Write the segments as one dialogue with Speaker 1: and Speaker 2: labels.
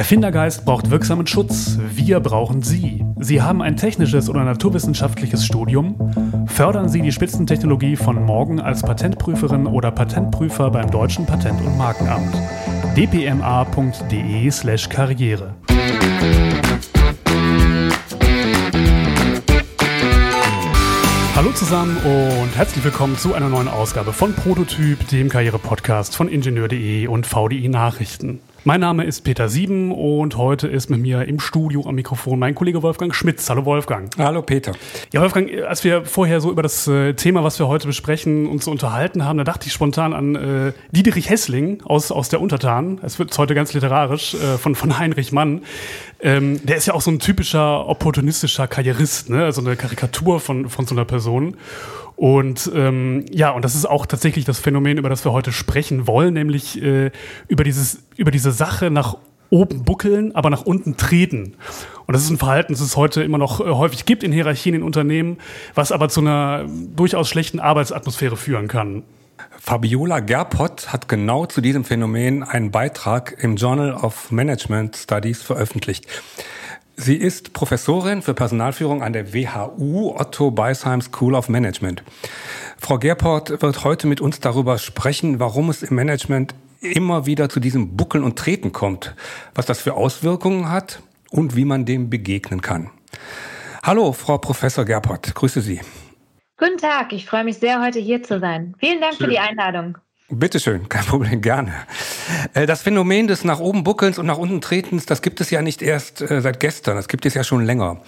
Speaker 1: Erfindergeist braucht wirksamen Schutz. Wir brauchen Sie. Sie haben ein technisches oder naturwissenschaftliches Studium? Fördern Sie die Spitzentechnologie von morgen als Patentprüferin oder Patentprüfer beim Deutschen Patent- und Markenamt. dpma.de/karriere. Hallo zusammen und herzlich willkommen zu einer neuen Ausgabe von Prototyp, dem Karriere-Podcast von Ingenieur.de und VDI Nachrichten. Mein Name ist Peter Sieben und heute ist mit mir im Studio am Mikrofon mein Kollege Wolfgang Schmitz. Hallo Wolfgang.
Speaker 2: Hallo Peter.
Speaker 1: Ja, Wolfgang, als wir vorher so über das äh, Thema, was wir heute besprechen, uns unterhalten haben, da dachte ich spontan an äh, Dietrich Hessling aus, aus der Untertan. Es wird heute ganz literarisch äh, von, von Heinrich Mann. Ähm, der ist ja auch so ein typischer opportunistischer Karrierist, ne? also eine Karikatur von, von so einer Person. Und ähm, ja, und das ist auch tatsächlich das Phänomen, über das wir heute sprechen wollen, nämlich äh, über, dieses, über diese Sache nach oben buckeln, aber nach unten treten. Und das ist ein Verhalten, das es heute immer noch äh, häufig gibt in Hierarchien in Unternehmen, was aber zu einer durchaus schlechten Arbeitsatmosphäre führen kann.
Speaker 2: Fabiola Gerpott hat genau zu diesem Phänomen einen Beitrag im Journal of Management Studies veröffentlicht. Sie ist Professorin für Personalführung an der WHU Otto Beisheim School of Management. Frau Gerport wird heute mit uns darüber sprechen, warum es im Management immer wieder zu diesem Buckeln und Treten kommt, was das für Auswirkungen hat und wie man dem begegnen kann. Hallo, Frau Professor Gerport, grüße Sie.
Speaker 3: Guten Tag, ich freue mich sehr, heute hier zu sein. Vielen Dank Schön. für die Einladung.
Speaker 2: Bitteschön, kein Problem, gerne. Äh, das Phänomen des nach oben Buckelns und nach unten Tretens, das gibt es ja nicht erst äh, seit gestern, das gibt es ja schon länger.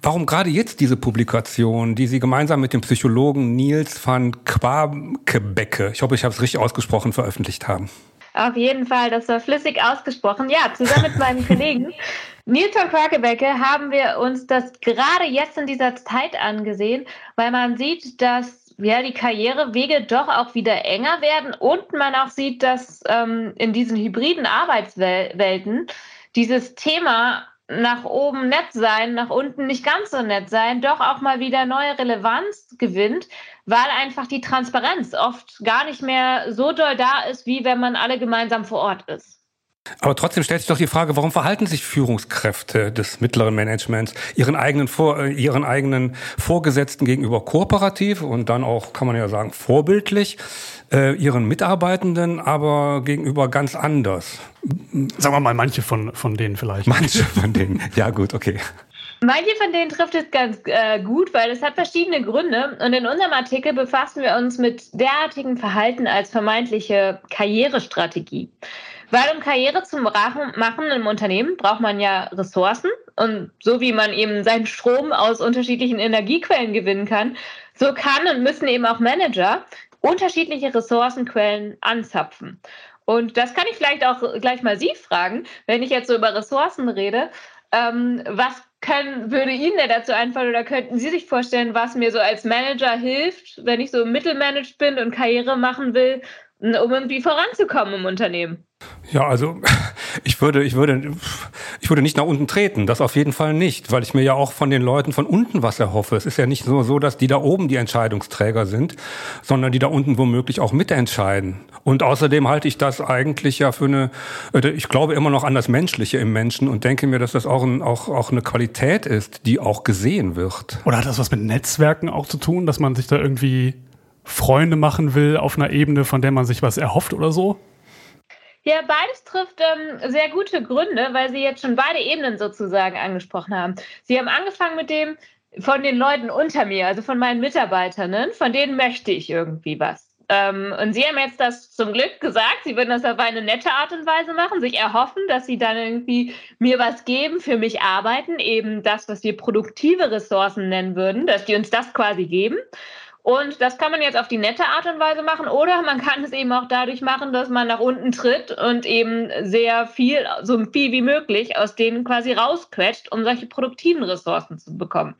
Speaker 2: Warum gerade jetzt diese Publikation, die Sie gemeinsam mit dem Psychologen Niels van Quabekebecke, ich hoffe, ich habe es richtig ausgesprochen, veröffentlicht haben?
Speaker 3: Auf jeden Fall, das war flüssig ausgesprochen. Ja, zusammen mit meinem Kollegen Nils van Quakebecke haben wir uns das gerade jetzt in dieser Zeit angesehen, weil man sieht, dass ja, die Karrierewege doch auch wieder enger werden und man auch sieht, dass ähm, in diesen hybriden Arbeitswelten dieses Thema nach oben nett sein, nach unten nicht ganz so nett sein, doch auch mal wieder neue Relevanz gewinnt, weil einfach die Transparenz oft gar nicht mehr so doll da ist, wie wenn man alle gemeinsam vor Ort ist.
Speaker 2: Aber trotzdem stellt sich doch die Frage, warum verhalten sich Führungskräfte des mittleren Managements ihren eigenen, Vor äh, ihren eigenen Vorgesetzten gegenüber kooperativ und dann auch, kann man ja sagen, vorbildlich, äh, ihren Mitarbeitenden aber gegenüber ganz anders?
Speaker 1: Sagen wir mal, manche von, von denen vielleicht.
Speaker 2: Manche von denen, ja gut, okay.
Speaker 3: Manche von denen trifft es ganz äh, gut, weil es hat verschiedene Gründe. Und in unserem Artikel befassen wir uns mit derartigem Verhalten als vermeintliche Karrierestrategie. Weil um Karriere zu machen im Unternehmen braucht man ja Ressourcen. Und so wie man eben seinen Strom aus unterschiedlichen Energiequellen gewinnen kann, so kann und müssen eben auch Manager unterschiedliche Ressourcenquellen anzapfen. Und das kann ich vielleicht auch gleich mal Sie fragen, wenn ich jetzt so über Ressourcen rede. Ähm, was können, würde Ihnen denn dazu einfallen oder könnten Sie sich vorstellen, was mir so als Manager hilft, wenn ich so mittelmanaged bin und Karriere machen will, um irgendwie voranzukommen im Unternehmen?
Speaker 2: Ja, also ich würde, ich würde, ich würde nicht nach unten treten, das auf jeden Fall nicht, weil ich mir ja auch von den Leuten von unten was erhoffe. Es ist ja nicht nur so, dass die da oben die Entscheidungsträger sind, sondern die da unten womöglich auch mitentscheiden. Und außerdem halte ich das eigentlich ja für eine, äh, ich glaube immer noch an das Menschliche im Menschen und denke mir, dass das auch, ein, auch, auch eine Qualität ist, die auch gesehen wird.
Speaker 1: Oder hat das was mit Netzwerken auch zu tun, dass man sich da irgendwie Freunde machen will auf einer Ebene, von der man sich was erhofft oder so?
Speaker 3: Ja, beides trifft ähm, sehr gute Gründe, weil Sie jetzt schon beide Ebenen sozusagen angesprochen haben. Sie haben angefangen mit dem von den Leuten unter mir, also von meinen Mitarbeitern, von denen möchte ich irgendwie was. Ähm, und Sie haben jetzt das zum Glück gesagt, Sie würden das auf eine nette Art und Weise machen, sich erhoffen, dass Sie dann irgendwie mir was geben, für mich arbeiten, eben das, was wir produktive Ressourcen nennen würden, dass die uns das quasi geben. Und das kann man jetzt auf die nette Art und Weise machen oder man kann es eben auch dadurch machen, dass man nach unten tritt und eben sehr viel, so viel wie möglich aus denen quasi rausquetscht, um solche produktiven Ressourcen zu bekommen.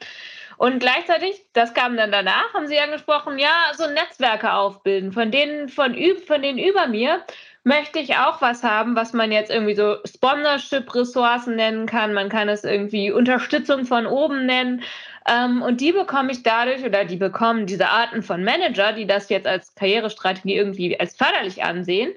Speaker 3: Und gleichzeitig, das kam dann danach, haben Sie angesprochen, ja, so Netzwerke aufbilden. Von denen, von, von denen über mir möchte ich auch was haben, was man jetzt irgendwie so Sponsorship-Ressourcen nennen kann. Man kann es irgendwie Unterstützung von oben nennen. Ähm, und die bekomme ich dadurch oder die bekommen diese Arten von Manager, die das jetzt als Karrierestrategie irgendwie als förderlich ansehen,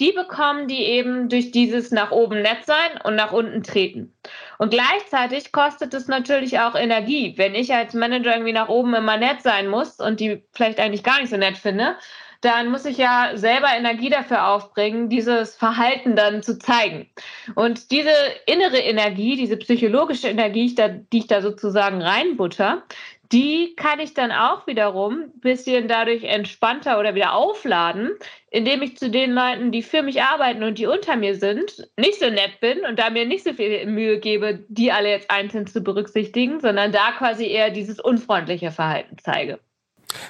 Speaker 3: die bekommen die eben durch dieses nach oben nett sein und nach unten treten. Und gleichzeitig kostet es natürlich auch Energie. Wenn ich als Manager irgendwie nach oben immer nett sein muss und die vielleicht eigentlich gar nicht so nett finde, dann muss ich ja selber Energie dafür aufbringen, dieses Verhalten dann zu zeigen. Und diese innere Energie, diese psychologische Energie, die ich da sozusagen reinbutter, die kann ich dann auch wiederum ein bisschen dadurch entspannter oder wieder aufladen, indem ich zu den Leuten, die für mich arbeiten und die unter mir sind, nicht so nett bin und da mir nicht so viel Mühe gebe, die alle jetzt einzeln zu berücksichtigen, sondern da quasi eher dieses unfreundliche Verhalten zeige.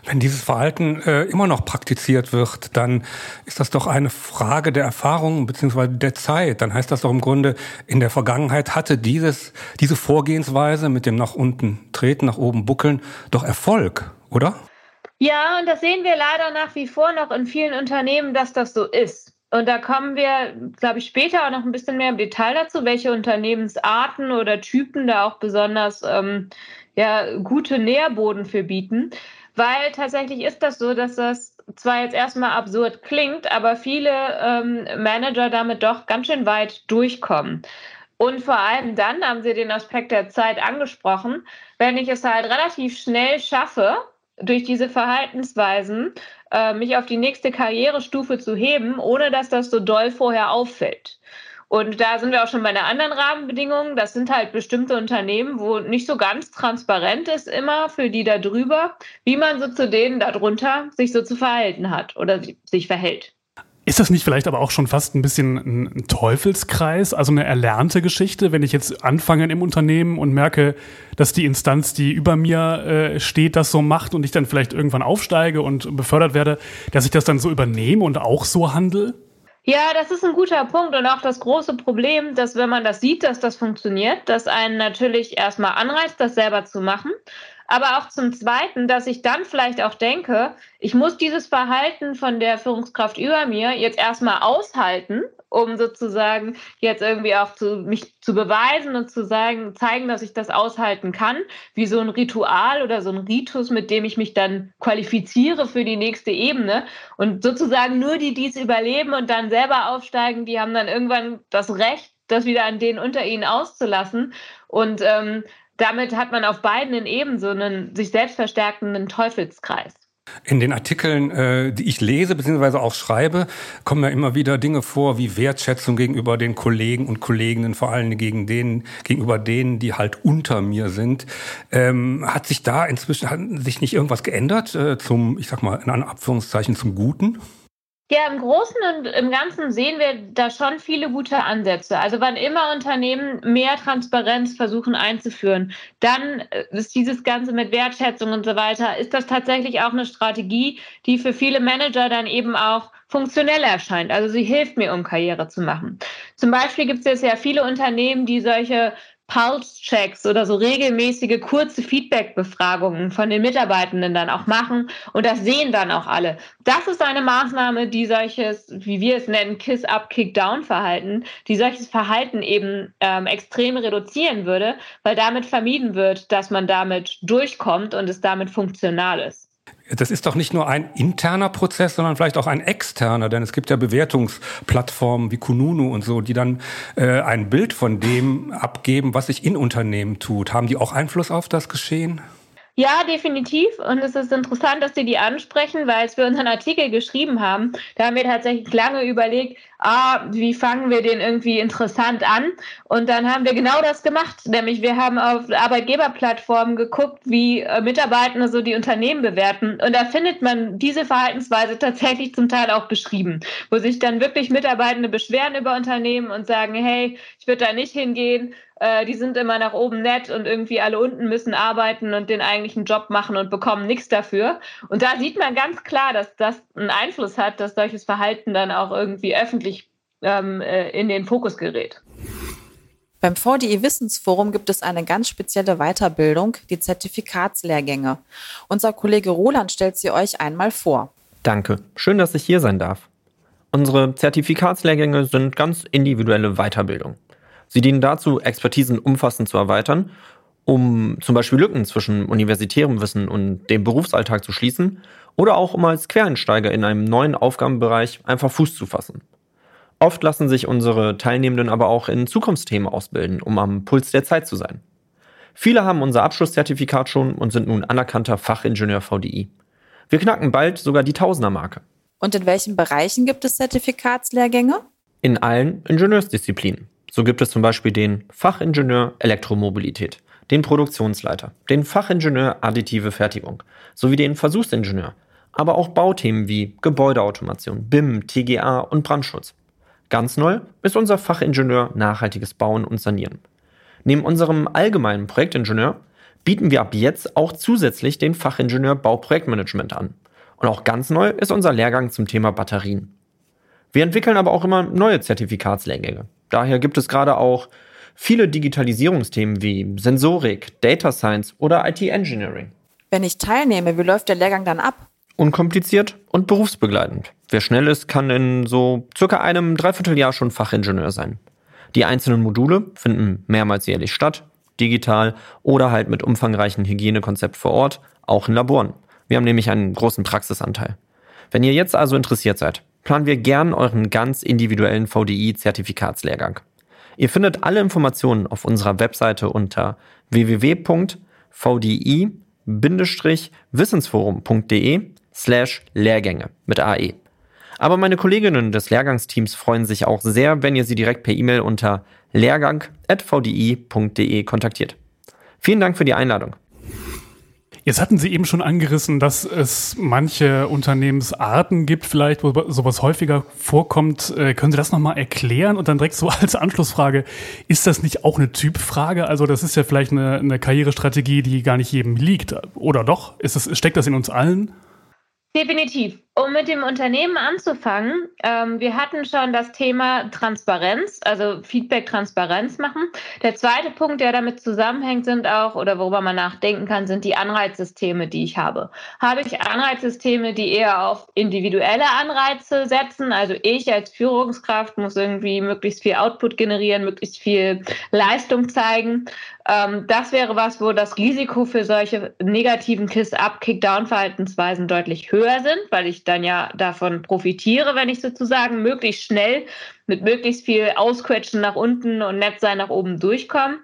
Speaker 2: Wenn dieses Verhalten äh, immer noch praktiziert wird, dann ist das doch eine Frage der Erfahrung bzw. der Zeit. Dann heißt das doch im Grunde, in der Vergangenheit hatte dieses, diese Vorgehensweise mit dem nach unten treten, nach oben buckeln doch Erfolg, oder?
Speaker 3: Ja, und das sehen wir leider nach wie vor noch in vielen Unternehmen, dass das so ist. Und da kommen wir, glaube ich, später auch noch ein bisschen mehr im Detail dazu, welche Unternehmensarten oder Typen da auch besonders ähm, ja, gute Nährboden für bieten. Weil tatsächlich ist das so, dass das zwar jetzt erstmal absurd klingt, aber viele ähm, Manager damit doch ganz schön weit durchkommen. Und vor allem dann haben Sie den Aspekt der Zeit angesprochen, wenn ich es halt relativ schnell schaffe, durch diese Verhaltensweisen äh, mich auf die nächste Karrierestufe zu heben, ohne dass das so doll vorher auffällt. Und da sind wir auch schon bei einer anderen Rahmenbedingung. Das sind halt bestimmte Unternehmen, wo nicht so ganz transparent ist immer für die da drüber, wie man so zu denen darunter sich so zu verhalten hat oder sich verhält.
Speaker 1: Ist das nicht vielleicht aber auch schon fast ein bisschen ein Teufelskreis, also eine erlernte Geschichte, wenn ich jetzt anfange im Unternehmen und merke, dass die Instanz, die über mir äh, steht, das so macht und ich dann vielleicht irgendwann aufsteige und befördert werde, dass ich das dann so übernehme und auch so handle?
Speaker 3: Ja, das ist ein guter Punkt und auch das große Problem, dass wenn man das sieht, dass das funktioniert, dass einen natürlich erstmal anreizt, das selber zu machen. Aber auch zum Zweiten, dass ich dann vielleicht auch denke, ich muss dieses Verhalten von der Führungskraft über mir jetzt erstmal aushalten, um sozusagen jetzt irgendwie auch zu, mich zu beweisen und zu sagen, zeigen, dass ich das aushalten kann, wie so ein Ritual oder so ein Ritus, mit dem ich mich dann qualifiziere für die nächste Ebene. Und sozusagen nur die, die es überleben und dann selber aufsteigen, die haben dann irgendwann das Recht, das wieder an denen unter ihnen auszulassen. Und ähm, damit hat man auf beiden Ebenen so einen sich selbst verstärkenden Teufelskreis.
Speaker 2: In den Artikeln, äh, die ich lese bzw. auch schreibe, kommen ja immer wieder Dinge vor wie Wertschätzung gegenüber den Kollegen und Kolleginnen, vor allem gegen denen, gegenüber denen, die halt unter mir sind. Ähm, hat sich da inzwischen hat sich nicht irgendwas geändert äh, zum, ich sag mal in Anführungszeichen zum Guten?
Speaker 3: Ja, im Großen und im Ganzen sehen wir da schon viele gute Ansätze. Also wann immer Unternehmen mehr Transparenz versuchen einzuführen, dann äh, ist dieses Ganze mit Wertschätzung und so weiter, ist das tatsächlich auch eine Strategie, die für viele Manager dann eben auch funktionell erscheint. Also sie hilft mir, um Karriere zu machen. Zum Beispiel gibt es jetzt ja viele Unternehmen, die solche Pulse-Checks oder so regelmäßige kurze Feedback-Befragungen von den Mitarbeitenden dann auch machen. Und das sehen dann auch alle. Das ist eine Maßnahme, die solches, wie wir es nennen, Kiss-Up, Kick-Down-Verhalten, die solches Verhalten eben ähm, extrem reduzieren würde, weil damit vermieden wird, dass man damit durchkommt und es damit funktional ist.
Speaker 2: Das ist doch nicht nur ein interner Prozess, sondern vielleicht auch ein externer, denn es gibt ja Bewertungsplattformen wie Kununu und so, die dann äh, ein Bild von dem abgeben, was sich in Unternehmen tut. Haben die auch Einfluss auf das Geschehen?
Speaker 3: Ja, definitiv. Und es ist interessant, dass Sie die ansprechen, weil als wir unseren Artikel geschrieben haben, da haben wir tatsächlich lange überlegt, ah, wie fangen wir den irgendwie interessant an? Und dann haben wir genau das gemacht, nämlich wir haben auf Arbeitgeberplattformen geguckt, wie äh, Mitarbeitende so die Unternehmen bewerten. Und da findet man diese Verhaltensweise tatsächlich zum Teil auch beschrieben, wo sich dann wirklich Mitarbeitende beschweren über Unternehmen und sagen, hey, ich würde da nicht hingehen, äh, die sind immer nach oben nett und irgendwie alle unten müssen arbeiten und den eigentlichen Job machen und bekommen nichts dafür. Und da sieht man ganz klar, dass das einen Einfluss hat, dass solches Verhalten dann auch irgendwie öffentlich ähm, äh, in den Fokus gerät.
Speaker 4: Beim VDI Wissensforum gibt es eine ganz spezielle Weiterbildung, die Zertifikatslehrgänge. Unser Kollege Roland stellt sie euch einmal vor.
Speaker 5: Danke. Schön, dass ich hier sein darf. Unsere Zertifikatslehrgänge sind ganz individuelle Weiterbildung. Sie dienen dazu, Expertisen umfassend zu erweitern, um zum Beispiel Lücken zwischen universitärem Wissen und dem Berufsalltag zu schließen oder auch um als Quereinsteiger in einem neuen Aufgabenbereich einfach Fuß zu fassen. Oft lassen sich unsere Teilnehmenden aber auch in Zukunftsthemen ausbilden, um am Puls der Zeit zu sein. Viele haben unser Abschlusszertifikat schon und sind nun anerkannter Fachingenieur VDI. Wir knacken bald sogar die Tausendermarke.
Speaker 4: Und in welchen Bereichen gibt es Zertifikatslehrgänge?
Speaker 5: In allen Ingenieursdisziplinen. So gibt es zum Beispiel den Fachingenieur Elektromobilität, den Produktionsleiter, den Fachingenieur Additive Fertigung sowie den Versuchsingenieur, aber auch Bauthemen wie Gebäudeautomation, BIM, TGA und Brandschutz. Ganz neu ist unser Fachingenieur Nachhaltiges Bauen und Sanieren. Neben unserem allgemeinen Projektingenieur bieten wir ab jetzt auch zusätzlich den Fachingenieur Bauprojektmanagement an. Und auch ganz neu ist unser Lehrgang zum Thema Batterien. Wir entwickeln aber auch immer neue Zertifikatslehrgänge. Daher gibt es gerade auch viele Digitalisierungsthemen wie Sensorik, Data Science oder IT Engineering.
Speaker 4: Wenn ich teilnehme, wie läuft der Lehrgang dann ab?
Speaker 5: Unkompliziert und berufsbegleitend. Wer schnell ist, kann in so circa einem Dreivierteljahr schon Fachingenieur sein. Die einzelnen Module finden mehrmals jährlich statt, digital oder halt mit umfangreichen Hygienekonzept vor Ort, auch in Laboren. Wir haben nämlich einen großen Praxisanteil. Wenn ihr jetzt also interessiert seid, planen wir gern euren ganz individuellen VDI-Zertifikatslehrgang. Ihr findet alle Informationen auf unserer Webseite unter www.vdi-wissensforum.de slash Lehrgänge mit AE. Aber meine Kolleginnen des Lehrgangsteams freuen sich auch sehr, wenn ihr sie direkt per E-Mail unter lehrgang.vdi.de kontaktiert. Vielen Dank für die Einladung.
Speaker 1: Jetzt hatten Sie eben schon angerissen, dass es manche Unternehmensarten gibt, vielleicht, wo sowas häufiger vorkommt. Äh, können Sie das nochmal erklären? Und dann direkt so als Anschlussfrage, ist das nicht auch eine Typfrage? Also das ist ja vielleicht eine, eine Karrierestrategie, die gar nicht jedem liegt. Oder doch? Das, steckt das in uns allen?
Speaker 3: Definitiv. Um mit dem Unternehmen anzufangen, ähm, wir hatten schon das Thema Transparenz, also Feedback-Transparenz machen. Der zweite Punkt, der damit zusammenhängt, sind auch, oder worüber man nachdenken kann, sind die Anreizsysteme, die ich habe. Habe ich Anreizsysteme, die eher auf individuelle Anreize setzen? Also ich als Führungskraft muss irgendwie möglichst viel Output generieren, möglichst viel Leistung zeigen. Ähm, das wäre was, wo das Risiko für solche negativen Kiss-Up, Kick-Down-Verhaltensweisen deutlich höher sind, weil ich dann ja davon profitiere, wenn ich sozusagen möglichst schnell mit möglichst viel Ausquetschen nach unten und Netzsein nach oben durchkomme.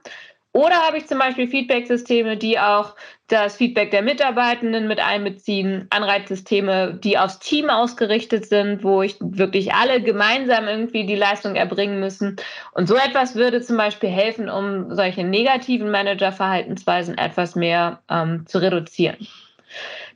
Speaker 3: Oder habe ich zum Beispiel Feedback-Systeme, die auch das Feedback der Mitarbeitenden mit einbeziehen, Anreizsysteme, die aufs Team ausgerichtet sind, wo ich wirklich alle gemeinsam irgendwie die Leistung erbringen müssen. Und so etwas würde zum Beispiel helfen, um solche negativen Managerverhaltensweisen etwas mehr ähm, zu reduzieren.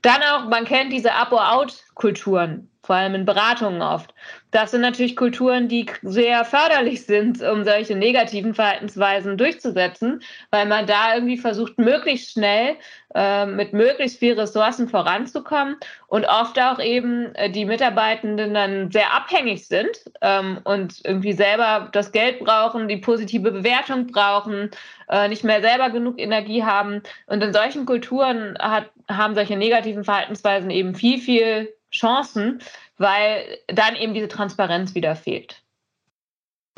Speaker 3: Dann auch, man kennt diese Up-or-Out-Kulturen, vor allem in Beratungen oft. Das sind natürlich Kulturen, die sehr förderlich sind, um solche negativen Verhaltensweisen durchzusetzen, weil man da irgendwie versucht, möglichst schnell äh, mit möglichst viel Ressourcen voranzukommen und oft auch eben äh, die Mitarbeitenden dann sehr abhängig sind ähm, und irgendwie selber das Geld brauchen, die positive Bewertung brauchen, äh, nicht mehr selber genug Energie haben. Und in solchen Kulturen hat, haben solche negativen Verhaltensweisen eben viel, viel Chancen, weil dann eben diese Transparenz wieder fehlt.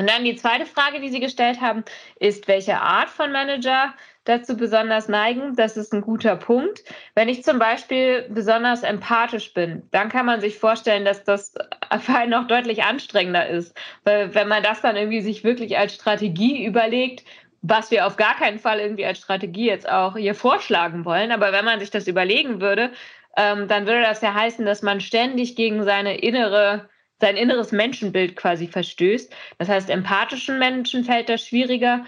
Speaker 3: Und dann die zweite Frage, die Sie gestellt haben, ist, welche Art von Manager dazu besonders neigen. Das ist ein guter Punkt. Wenn ich zum Beispiel besonders empathisch bin, dann kann man sich vorstellen, dass das einen noch deutlich anstrengender ist. Weil wenn man das dann irgendwie sich wirklich als Strategie überlegt, was wir auf gar keinen Fall irgendwie als Strategie jetzt auch hier vorschlagen wollen, aber wenn man sich das überlegen würde, ähm, dann würde das ja heißen, dass man ständig gegen seine innere, sein inneres Menschenbild quasi verstößt. Das heißt, empathischen Menschen fällt das schwieriger.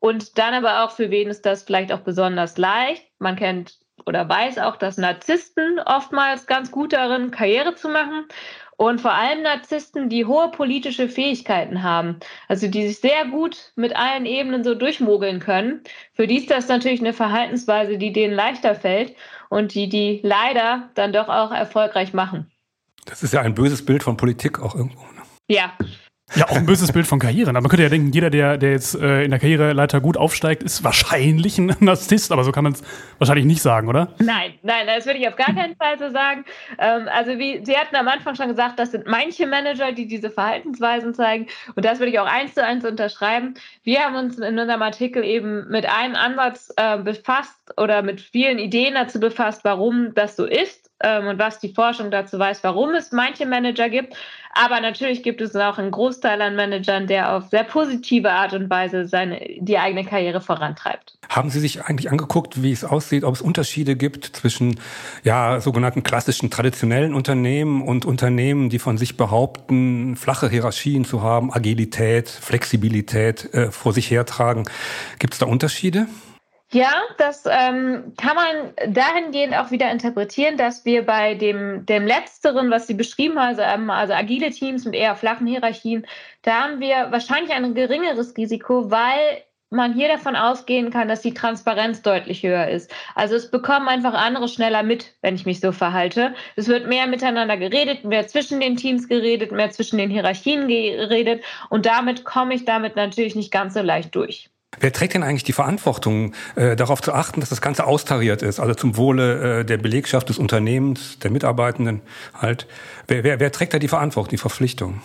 Speaker 3: Und dann aber auch, für wen ist das vielleicht auch besonders leicht? Man kennt oder weiß auch, dass Narzissten oftmals ganz gut darin, Karriere zu machen. Und vor allem Narzissten, die hohe politische Fähigkeiten haben, also die sich sehr gut mit allen Ebenen so durchmogeln können, für die ist das natürlich eine Verhaltensweise, die denen leichter fällt und die die leider dann doch auch erfolgreich machen.
Speaker 2: Das ist ja ein böses Bild von Politik auch irgendwo. Ne?
Speaker 3: Ja.
Speaker 1: Ja, auch ein böses Bild von Karrieren. Aber man könnte ja denken, jeder, der, der jetzt äh, in der Karriereleiter gut aufsteigt, ist wahrscheinlich ein Narzisst, aber so kann man es wahrscheinlich nicht sagen, oder?
Speaker 3: Nein, nein, das würde ich auf gar keinen Fall so sagen. Ähm, also wie Sie hatten am Anfang schon gesagt, das sind manche Manager, die diese Verhaltensweisen zeigen. Und das würde ich auch eins zu eins unterschreiben. Wir haben uns in unserem Artikel eben mit einem Ansatz äh, befasst oder mit vielen Ideen dazu befasst, warum das so ist ähm, und was die Forschung dazu weiß, warum es manche Manager gibt. Aber natürlich gibt es auch einen Großteil an Managern, der auf sehr positive Art und Weise seine, die eigene Karriere vorantreibt.
Speaker 2: Haben Sie sich eigentlich angeguckt, wie es aussieht, ob es Unterschiede gibt zwischen ja, sogenannten klassischen traditionellen Unternehmen und Unternehmen, die von sich behaupten, flache Hierarchien zu haben, Agilität, Flexibilität äh, vor sich hertragen? Gibt es da Unterschiede?
Speaker 3: Ja, das ähm, kann man dahingehend auch wieder interpretieren, dass wir bei dem, dem Letzteren, was Sie beschrieben haben, also, ähm, also agile Teams mit eher flachen Hierarchien, da haben wir wahrscheinlich ein geringeres Risiko, weil man hier davon ausgehen kann, dass die Transparenz deutlich höher ist. Also es bekommen einfach andere schneller mit, wenn ich mich so verhalte. Es wird mehr miteinander geredet, mehr zwischen den Teams geredet, mehr zwischen den Hierarchien geredet und damit komme ich damit natürlich nicht ganz so leicht durch.
Speaker 2: Wer trägt denn eigentlich die Verantwortung, äh, darauf zu achten, dass das Ganze austariert ist, also zum Wohle äh, der Belegschaft, des Unternehmens, der Mitarbeitenden halt? Wer, wer, wer trägt da die Verantwortung, die Verpflichtung?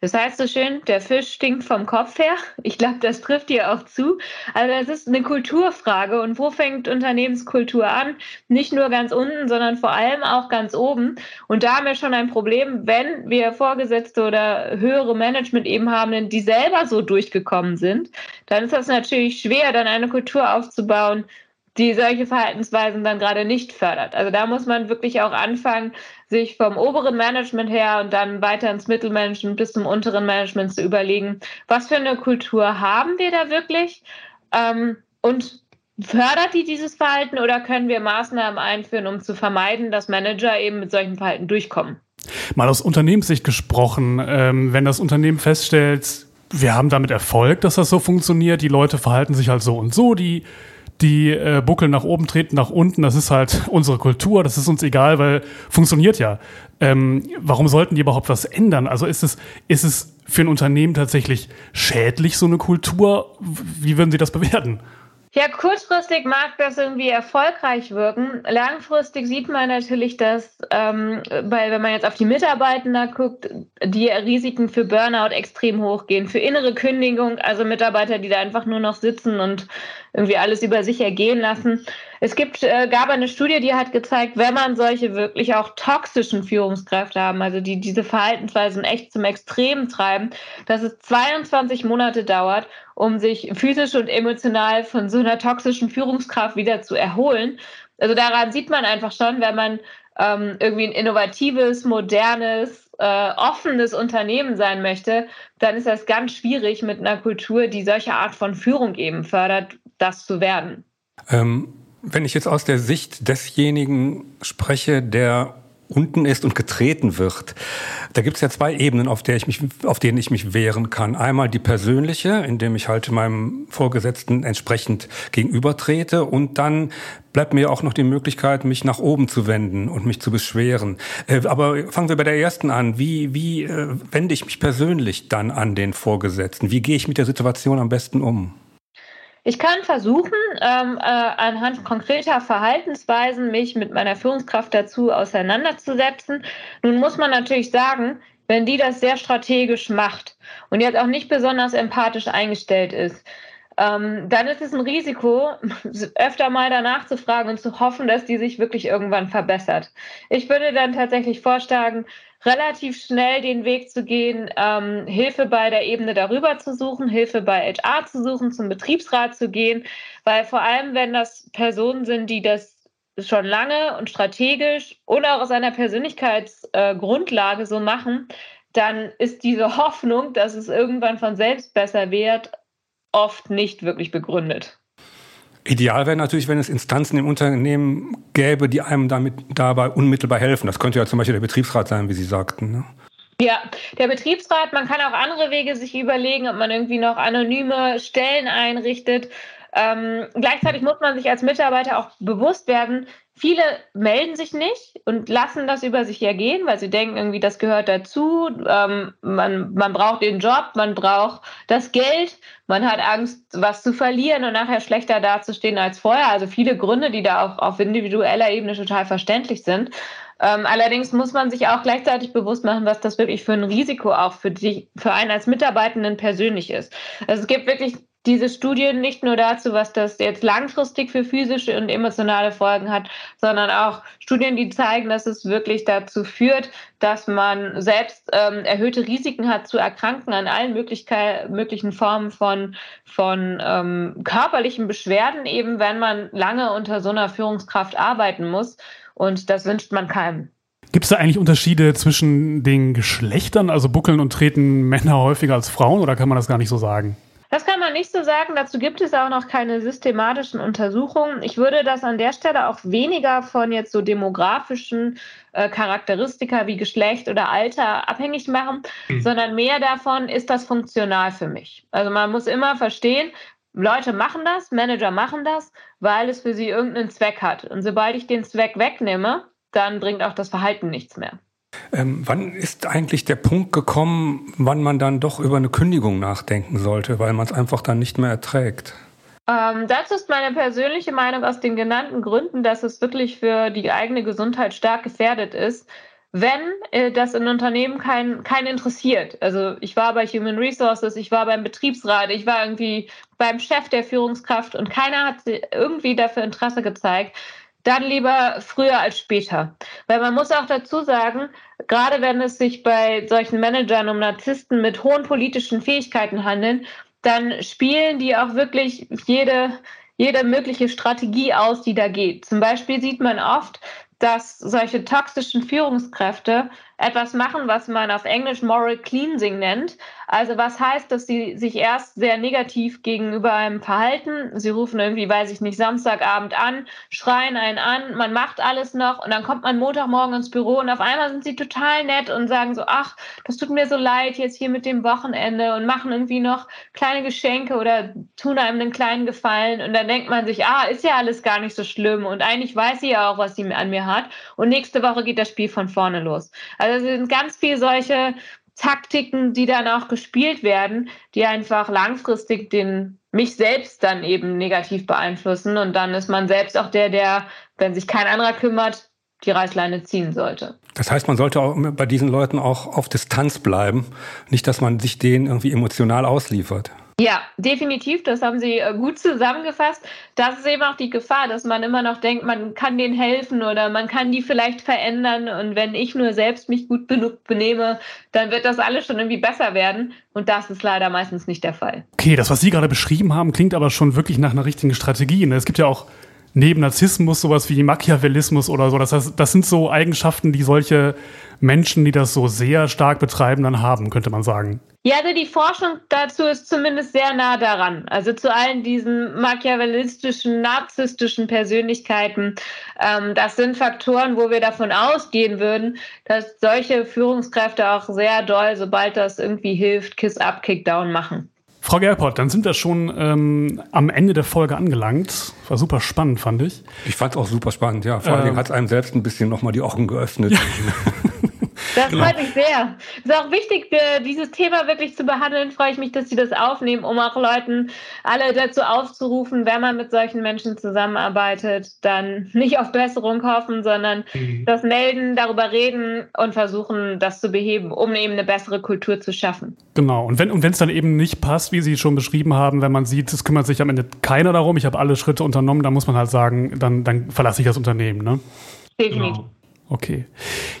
Speaker 3: Das heißt so schön, der Fisch stinkt vom Kopf her. Ich glaube, das trifft hier auch zu. Also es ist eine Kulturfrage. Und wo fängt Unternehmenskultur an? Nicht nur ganz unten, sondern vor allem auch ganz oben. Und da haben wir schon ein Problem, wenn wir Vorgesetzte oder höhere Management eben haben, die selber so durchgekommen sind, dann ist das natürlich schwer, dann eine Kultur aufzubauen, die solche Verhaltensweisen dann gerade nicht fördert. Also da muss man wirklich auch anfangen, sich vom oberen Management her und dann weiter ins Mittelmanagement bis zum unteren Management zu überlegen, was für eine Kultur haben wir da wirklich ähm, und fördert die dieses Verhalten oder können wir Maßnahmen einführen, um zu vermeiden, dass Manager eben mit solchen Verhalten durchkommen?
Speaker 1: Mal aus Unternehmenssicht gesprochen, ähm, wenn das Unternehmen feststellt, wir haben damit Erfolg, dass das so funktioniert, die Leute verhalten sich halt so und so, die die äh, buckeln nach oben, treten nach unten. Das ist halt unsere Kultur, das ist uns egal, weil funktioniert ja. Ähm, warum sollten die überhaupt was ändern? Also ist es, ist es für ein Unternehmen tatsächlich schädlich, so eine Kultur? Wie würden Sie das bewerten?
Speaker 3: Ja, kurzfristig mag das irgendwie erfolgreich wirken. Langfristig sieht man natürlich, dass, ähm, weil wenn man jetzt auf die Mitarbeiter guckt, die Risiken für Burnout extrem hochgehen, für innere Kündigung, also Mitarbeiter, die da einfach nur noch sitzen und irgendwie alles über sich ergehen lassen. Es gibt, äh, gab eine Studie, die hat gezeigt, wenn man solche wirklich auch toxischen Führungskräfte haben, also die diese Verhaltensweisen echt zum Extrem treiben, dass es 22 Monate dauert, um sich physisch und emotional von so einer toxischen Führungskraft wieder zu erholen. Also daran sieht man einfach schon, wenn man ähm, irgendwie ein innovatives, modernes, äh, offenes Unternehmen sein möchte, dann ist das ganz schwierig mit einer Kultur, die solche Art von Führung eben fördert, das zu werden.
Speaker 2: Ähm, wenn ich jetzt aus der Sicht desjenigen spreche, der unten ist und getreten wird. Da gibt es ja zwei Ebenen, auf, der ich mich, auf denen ich mich wehren kann. Einmal die persönliche, indem ich halt meinem Vorgesetzten entsprechend gegenübertrete und dann bleibt mir auch noch die Möglichkeit, mich nach oben zu wenden und mich zu beschweren. Äh, aber fangen wir bei der ersten an. Wie, wie äh, wende ich mich persönlich dann an den Vorgesetzten? Wie gehe ich mit der Situation am besten um?
Speaker 3: Ich kann versuchen, ähm, äh, anhand konkreter Verhaltensweisen mich mit meiner Führungskraft dazu auseinanderzusetzen. Nun muss man natürlich sagen, wenn die das sehr strategisch macht und jetzt auch nicht besonders empathisch eingestellt ist, ähm, dann ist es ein Risiko, öfter mal danach zu fragen und zu hoffen, dass die sich wirklich irgendwann verbessert. Ich würde dann tatsächlich vorschlagen, relativ schnell den Weg zu gehen, ähm, Hilfe bei der Ebene darüber zu suchen, Hilfe bei HR zu suchen, zum Betriebsrat zu gehen, weil vor allem, wenn das Personen sind, die das schon lange und strategisch und auch aus einer Persönlichkeitsgrundlage äh, so machen, dann ist diese Hoffnung, dass es irgendwann von selbst besser wird, oft nicht wirklich begründet.
Speaker 2: Ideal wäre natürlich, wenn es Instanzen im Unternehmen gäbe, die einem damit dabei unmittelbar helfen. Das könnte ja zum Beispiel der Betriebsrat sein, wie Sie sagten. Ne?
Speaker 3: Ja, der Betriebsrat, man kann auch andere Wege sich überlegen, ob man irgendwie noch anonyme Stellen einrichtet. Ähm, gleichzeitig muss man sich als Mitarbeiter auch bewusst werden, viele melden sich nicht und lassen das über sich ergehen, weil sie denken, irgendwie, das gehört dazu. Ähm, man, man braucht den Job, man braucht das Geld, man hat Angst, was zu verlieren und nachher schlechter dazustehen als vorher. Also viele Gründe, die da auch auf individueller Ebene total verständlich sind. Ähm, allerdings muss man sich auch gleichzeitig bewusst machen, was das wirklich für ein Risiko auch für, die, für einen als Mitarbeitenden persönlich ist. Also es gibt wirklich diese Studien nicht nur dazu, was das jetzt langfristig für physische und emotionale Folgen hat, sondern auch Studien, die zeigen, dass es wirklich dazu führt, dass man selbst ähm, erhöhte Risiken hat zu erkranken an allen möglichen Formen von, von ähm, körperlichen Beschwerden, eben wenn man lange unter so einer Führungskraft arbeiten muss. Und das wünscht man keinem.
Speaker 1: Gibt es da eigentlich Unterschiede zwischen den Geschlechtern? Also buckeln und treten Männer häufiger als Frauen oder kann man das gar nicht so sagen?
Speaker 3: Das kann man nicht so sagen. Dazu gibt es auch noch keine systematischen Untersuchungen. Ich würde das an der Stelle auch weniger von jetzt so demografischen äh, Charakteristika wie Geschlecht oder Alter abhängig machen, mhm. sondern mehr davon, ist das funktional für mich. Also man muss immer verstehen, Leute machen das, Manager machen das, weil es für sie irgendeinen Zweck hat. Und sobald ich den Zweck wegnehme, dann bringt auch das Verhalten nichts mehr.
Speaker 2: Ähm, wann ist eigentlich der Punkt gekommen, wann man dann doch über eine Kündigung nachdenken sollte, weil man es einfach dann nicht mehr erträgt?
Speaker 3: Ähm, dazu ist meine persönliche Meinung aus den genannten Gründen, dass es wirklich für die eigene Gesundheit stark gefährdet ist, wenn äh, das in Unternehmen keinen kein interessiert. Also ich war bei Human Resources, ich war beim Betriebsrat, ich war irgendwie beim Chef der Führungskraft und keiner hat irgendwie dafür Interesse gezeigt dann lieber früher als später. Weil man muss auch dazu sagen, gerade wenn es sich bei solchen Managern um Narzissten mit hohen politischen Fähigkeiten handeln, dann spielen die auch wirklich jede, jede mögliche Strategie aus, die da geht. Zum Beispiel sieht man oft, dass solche toxischen Führungskräfte etwas machen, was man auf Englisch Moral Cleansing nennt. Also was heißt, dass sie sich erst sehr negativ gegenüber einem verhalten. Sie rufen irgendwie, weiß ich nicht, Samstagabend an, schreien einen an, man macht alles noch und dann kommt man Montagmorgen ins Büro und auf einmal sind sie total nett und sagen so, ach, das tut mir so leid jetzt hier mit dem Wochenende und machen irgendwie noch kleine Geschenke oder tun einem einen kleinen Gefallen und dann denkt man sich, ah, ist ja alles gar nicht so schlimm und eigentlich weiß sie ja auch, was sie an mir hat und nächste Woche geht das Spiel von vorne los. Also es sind ganz viel solche Taktiken, die dann auch gespielt werden, die einfach langfristig den mich selbst dann eben negativ beeinflussen und dann ist man selbst auch der, der, wenn sich kein anderer kümmert, die Reißleine ziehen sollte.
Speaker 2: Das heißt, man sollte auch bei diesen Leuten auch auf Distanz bleiben, nicht, dass man sich denen irgendwie emotional ausliefert.
Speaker 3: Ja, definitiv. Das haben Sie äh, gut zusammengefasst. Das ist eben auch die Gefahr, dass man immer noch denkt, man kann denen helfen oder man kann die vielleicht verändern. Und wenn ich nur selbst mich gut benehme, dann wird das alles schon irgendwie besser werden. Und das ist leider meistens nicht der Fall.
Speaker 1: Okay, das, was Sie gerade beschrieben haben, klingt aber schon wirklich nach einer richtigen Strategie. Ne? Es gibt ja auch neben Narzissmus sowas wie Machiavellismus oder so. Das, heißt, das sind so Eigenschaften, die solche Menschen, die das so sehr stark betreiben, dann haben, könnte man sagen.
Speaker 3: Ja, also die Forschung dazu ist zumindest sehr nah daran. Also zu allen diesen machiavellistischen, narzisstischen Persönlichkeiten. Ähm, das sind Faktoren, wo wir davon ausgehen würden, dass solche Führungskräfte auch sehr doll, sobald das irgendwie hilft, Kiss up, Kick down machen.
Speaker 1: Frau Gerport, dann sind wir schon ähm, am Ende der Folge angelangt. War super spannend, fand ich.
Speaker 2: Ich fand es auch super spannend, ja. Vor ähm, allen Dingen hat es einem selbst ein bisschen nochmal die Augen geöffnet. Ja.
Speaker 3: Das genau. freut mich sehr. Es ist auch wichtig, dieses Thema wirklich zu behandeln. Freue ich mich, dass Sie das aufnehmen, um auch Leuten alle dazu aufzurufen, wenn man mit solchen Menschen zusammenarbeitet, dann nicht auf Besserung hoffen, sondern mhm. das melden, darüber reden und versuchen, das zu beheben, um eben eine bessere Kultur zu schaffen.
Speaker 1: Genau. Und wenn und es dann eben nicht passt, wie Sie schon beschrieben haben, wenn man sieht, es kümmert sich am Ende keiner darum, ich habe alle Schritte unternommen, dann muss man halt sagen, dann, dann verlasse ich das Unternehmen. Ne?
Speaker 3: Definitiv.
Speaker 1: Genau. Okay.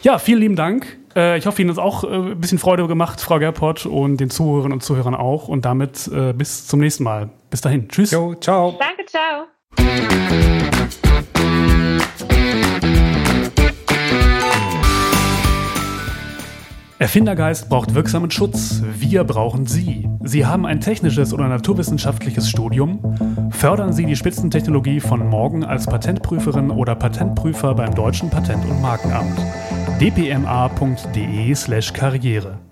Speaker 1: Ja, vielen lieben Dank. Äh, ich hoffe, Ihnen hat es auch äh, ein bisschen Freude gemacht, Frau Gerpott, und den Zuhörerinnen und Zuhörern auch. Und damit äh, bis zum nächsten Mal. Bis dahin. Tschüss.
Speaker 2: Jo, ciao.
Speaker 3: Danke, ciao.
Speaker 1: Erfindergeist braucht wirksamen Schutz. Wir brauchen Sie. Sie haben ein technisches oder naturwissenschaftliches Studium? Fördern Sie die Spitzentechnologie von morgen als Patentprüferin oder Patentprüfer beim Deutschen Patent- und Markenamt. dpma.de/karriere